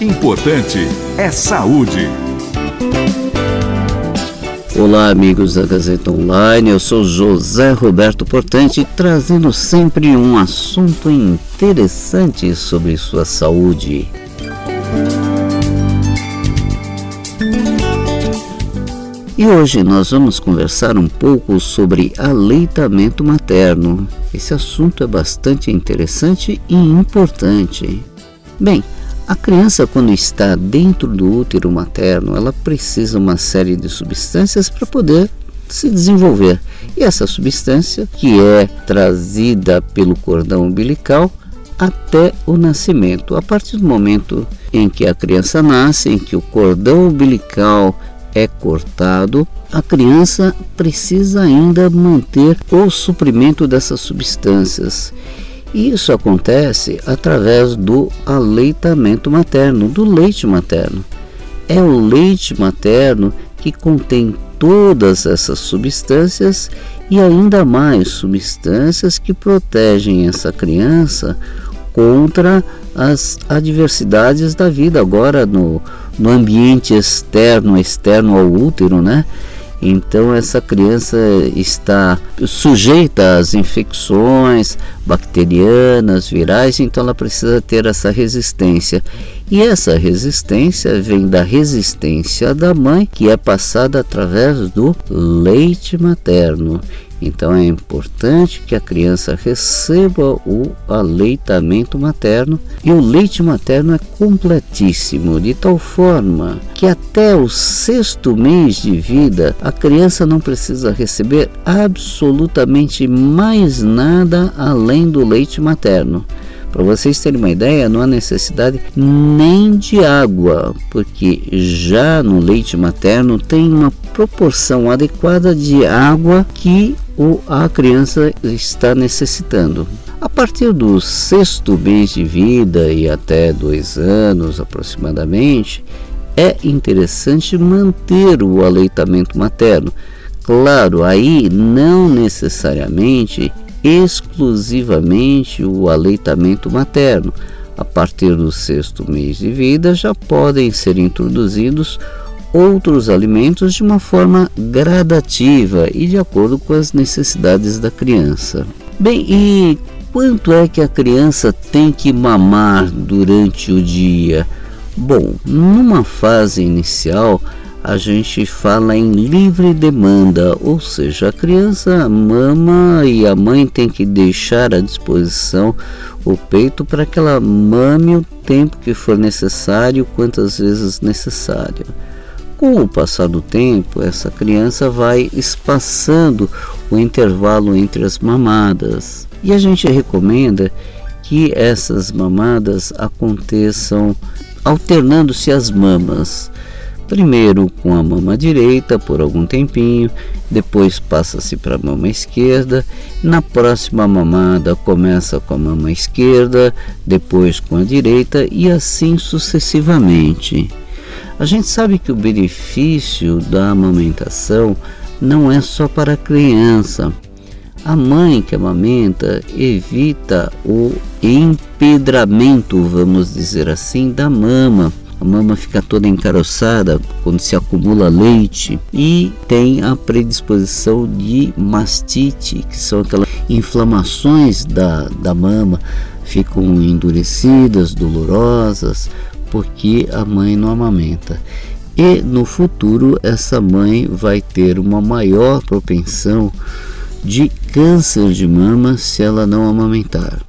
Importante é saúde. Olá, amigos da Gazeta Online. Eu sou José Roberto Portante, trazendo sempre um assunto interessante sobre sua saúde. E hoje nós vamos conversar um pouco sobre aleitamento materno. Esse assunto é bastante interessante e importante. Bem, a criança quando está dentro do útero materno, ela precisa uma série de substâncias para poder se desenvolver. E essa substância, que é trazida pelo cordão umbilical até o nascimento. A partir do momento em que a criança nasce, em que o cordão umbilical é cortado, a criança precisa ainda manter o suprimento dessas substâncias. E isso acontece através do aleitamento materno, do leite materno. É o leite materno que contém todas essas substâncias e ainda mais substâncias que protegem essa criança contra as adversidades da vida agora no, no ambiente externo, externo ao útero, né? Então essa criança está sujeita às infecções bacterianas, virais, então ela precisa ter essa resistência. E essa resistência vem da resistência da mãe, que é passada através do leite materno. Então é importante que a criança receba o aleitamento materno e o leite materno é completíssimo, de tal forma que até o sexto mês de vida a criança não precisa receber absolutamente mais nada além do leite materno. Para vocês terem uma ideia, não há necessidade nem de água, porque já no leite materno tem uma proporção adequada de água que a criança está necessitando. A partir do sexto mês de vida e até dois anos aproximadamente, é interessante manter o aleitamento materno. Claro, aí não necessariamente exclusivamente o aleitamento materno. A partir do sexto mês de vida já podem ser introduzidos outros alimentos de uma forma gradativa e de acordo com as necessidades da criança. Bem, e quanto é que a criança tem que mamar durante o dia? Bom, numa fase inicial, a gente fala em livre demanda, ou seja, a criança mama e a mãe tem que deixar à disposição o peito para que ela mame o tempo que for necessário, quantas vezes necessário. Com o passar do tempo, essa criança vai espaçando o intervalo entre as mamadas. E a gente recomenda que essas mamadas aconteçam alternando-se as mamas. Primeiro com a mama direita por algum tempinho, depois passa-se para a mama esquerda. Na próxima mamada começa com a mama esquerda, depois com a direita e assim sucessivamente. A gente sabe que o benefício da amamentação não é só para a criança. A mãe que amamenta evita o empedramento, vamos dizer assim, da mama. A mama fica toda encaroçada quando se acumula leite e tem a predisposição de mastite, que são aquelas inflamações da, da mama, ficam endurecidas, dolorosas, porque a mãe não amamenta. E no futuro essa mãe vai ter uma maior propensão de câncer de mama se ela não amamentar.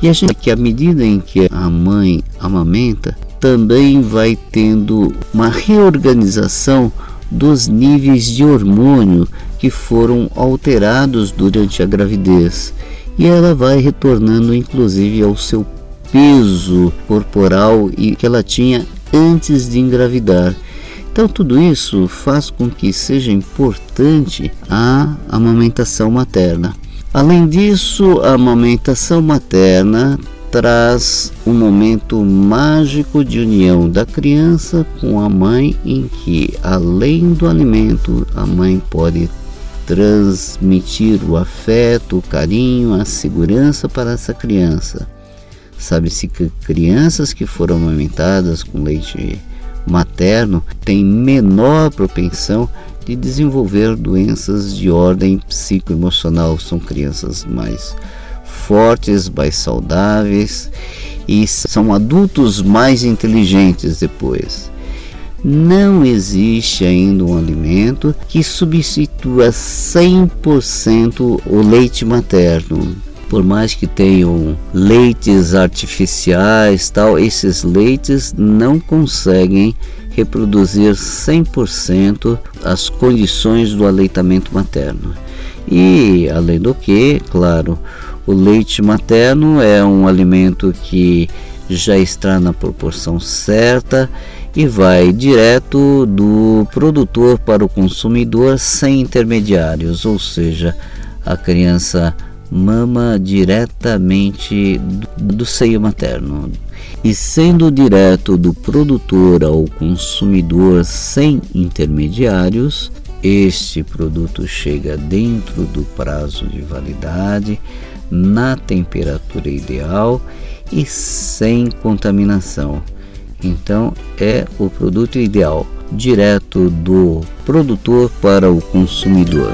E a gente que à medida em que a mãe amamenta, também vai tendo uma reorganização dos níveis de hormônio que foram alterados durante a gravidez e ela vai retornando inclusive ao seu peso corporal e que ela tinha antes de engravidar. Então, tudo isso faz com que seja importante a amamentação materna. Além disso, a amamentação materna traz um momento mágico de união da criança com a mãe, em que, além do alimento, a mãe pode transmitir o afeto, o carinho, a segurança para essa criança. Sabe-se que crianças que foram amamentadas com leite materno têm menor propensão de desenvolver doenças de ordem psicoemocional. São crianças mais fortes, mais saudáveis e são adultos mais inteligentes depois. Não existe ainda um alimento que substitua 100% o leite materno. Por mais que tenham leites artificiais, tal, esses leites não conseguem reproduzir 100% as condições do aleitamento materno. E além do que, claro, o leite materno é um alimento que já está na proporção certa e vai direto do produtor para o consumidor sem intermediários, ou seja, a criança mama diretamente do, seio materno. E sendo direto do produtor ao consumidor sem intermediários, este produto chega dentro do prazo de validade na temperatura ideal e sem contaminação. Então é o produto ideal, direto do produtor para o consumidor.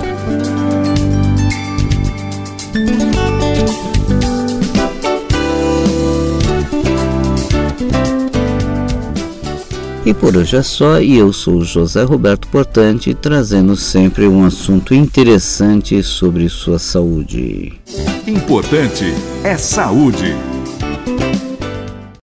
E por hoje é só, e eu sou José Roberto Portante, trazendo sempre um assunto interessante sobre sua saúde. Importante é saúde.